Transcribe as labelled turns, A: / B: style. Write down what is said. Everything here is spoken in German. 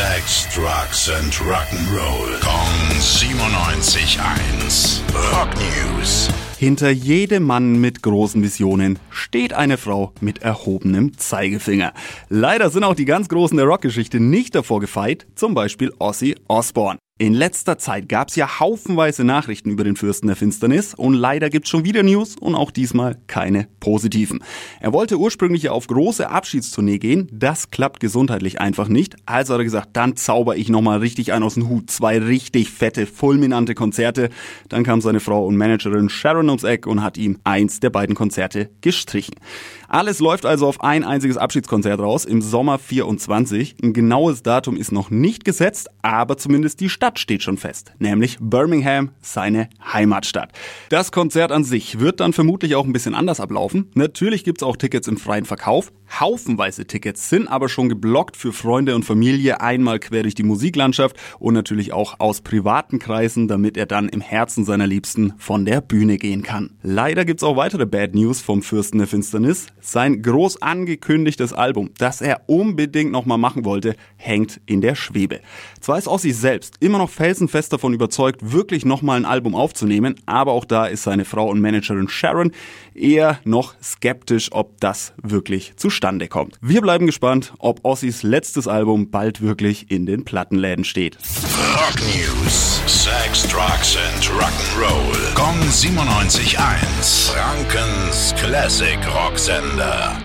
A: Sex, Drugs and Rock'n'Roll. Kong 97.1. Rock News.
B: Hinter jedem Mann mit großen Visionen steht eine Frau mit erhobenem Zeigefinger. Leider sind auch die ganz Großen der Rockgeschichte nicht davor gefeit, zum Beispiel Ozzy Osbourne. In letzter Zeit gab's ja haufenweise Nachrichten über den Fürsten der Finsternis und leider gibt's schon wieder News und auch diesmal keine positiven. Er wollte ursprünglich auf große Abschiedstournee gehen, das klappt gesundheitlich einfach nicht, also hat er gesagt, dann zauber ich nochmal richtig ein aus dem Hut, zwei richtig fette, fulminante Konzerte. Dann kam seine Frau und Managerin Sharon ums Eck und hat ihm eins der beiden Konzerte gestrichen. Alles läuft also auf ein einziges Abschiedskonzert raus im Sommer 24. Ein genaues Datum ist noch nicht gesetzt, aber zumindest die Stadt steht schon fest, nämlich Birmingham, seine Heimatstadt. Das Konzert an sich wird dann vermutlich auch ein bisschen anders ablaufen. Natürlich gibt's auch Tickets im freien Verkauf. Haufenweise Tickets sind aber schon geblockt für Freunde und Familie einmal quer durch die Musiklandschaft und natürlich auch aus privaten Kreisen, damit er dann im Herzen seiner Liebsten von der Bühne gehen kann. Leider gibt's auch weitere Bad News vom Fürsten der Finsternis. Sein groß angekündigtes Album, das er unbedingt nochmal machen wollte, hängt in der Schwebe. Zwar ist Ossi selbst immer noch felsenfest davon überzeugt, wirklich nochmal ein Album aufzunehmen, aber auch da ist seine Frau und Managerin Sharon eher noch skeptisch, ob das wirklich zustande kommt. Wir bleiben gespannt, ob Ossis letztes Album bald wirklich in den Plattenläden steht.
A: Rock News. Sex, Drugs and Rock'n'Roll. Kong 97.1. Frankens Classic Rocksender.